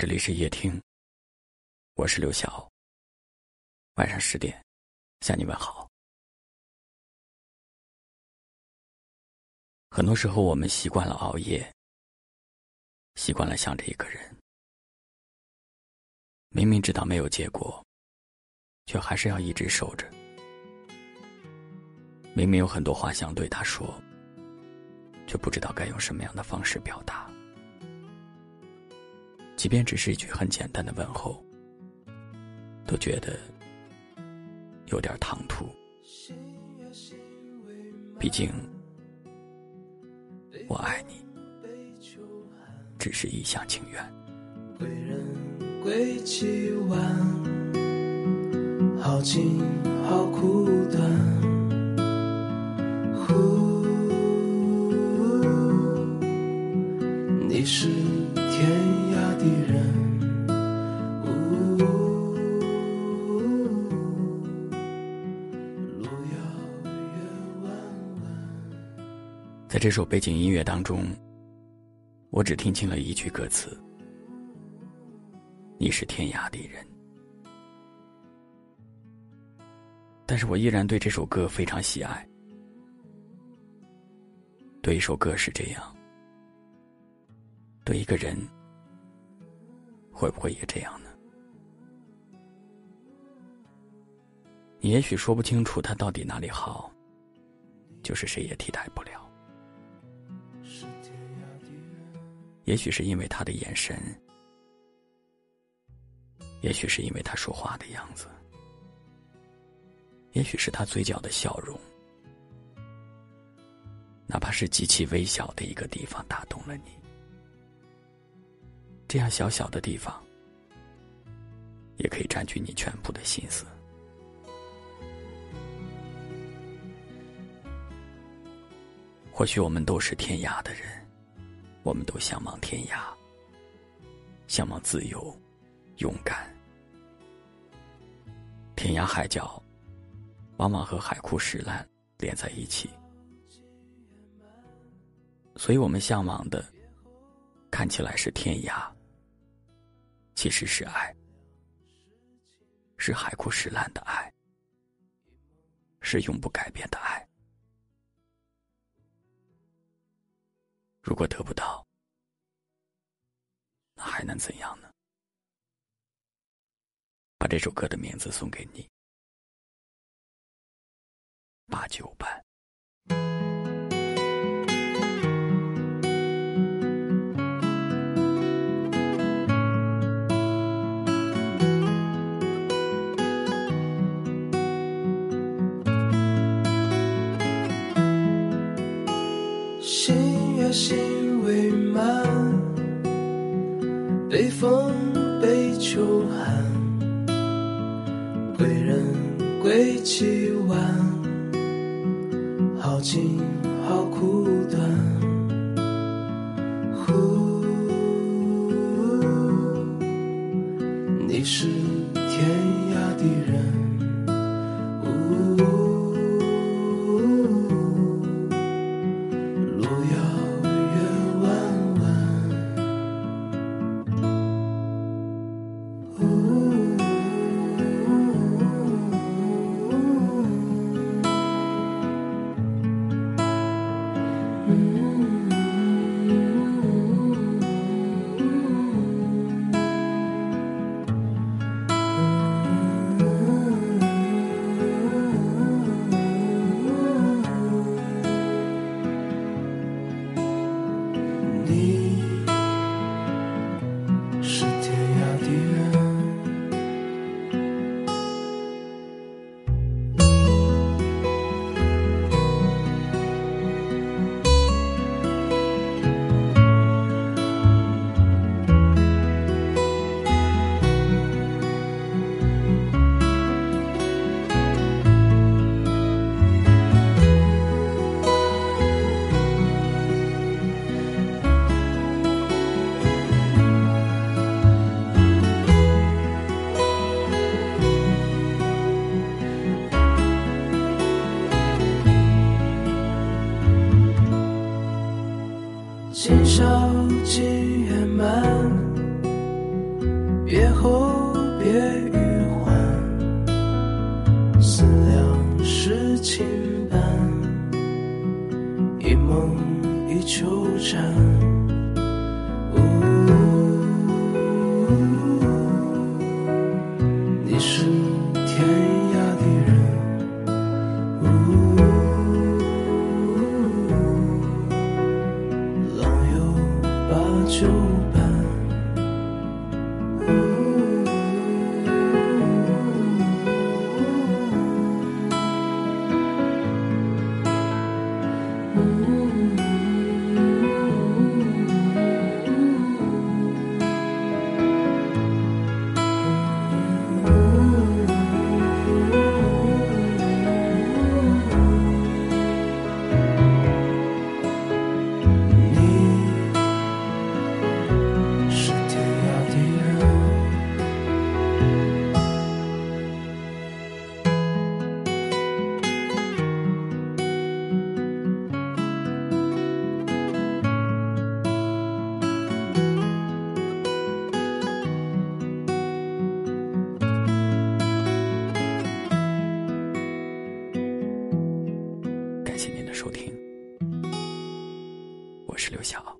这里是夜听，我是刘晓。晚上十点，向你问好。很多时候，我们习惯了熬夜，习惯了想着一个人，明明知道没有结果，却还是要一直守着。明明有很多话想对他说，却不知道该用什么样的方式表达。即便只是一句很简单的问候，都觉得有点唐突。毕竟，我爱你，只是一厢情愿。归人归期晚，好静好苦短。在这首背景音乐当中，我只听清了一句歌词：“你是天涯的人。”但是我依然对这首歌非常喜爱。对一首歌是这样，对一个人会不会也这样呢？你也许说不清楚他到底哪里好，就是谁也替代不了。也许是因为他的眼神，也许是因为他说话的样子，也许是他嘴角的笑容，哪怕是极其微小的一个地方打动了你，这样小小的地方，也可以占据你全部的心思。或许我们都是天涯的人。我们都向往天涯，向往自由、勇敢。天涯海角，往往和海枯石烂连在一起，所以我们向往的，看起来是天涯，其实是爱，是海枯石烂的爱，是永不改变的爱。如果得不到，那还能怎样呢？把这首歌的名字送给你，八九班。心未满，北风北秋寒，归人归期晚，好景好苦。今宵尽圆满，别后别余欢，思量事情半，一梦一纠缠。收听，我是刘晓。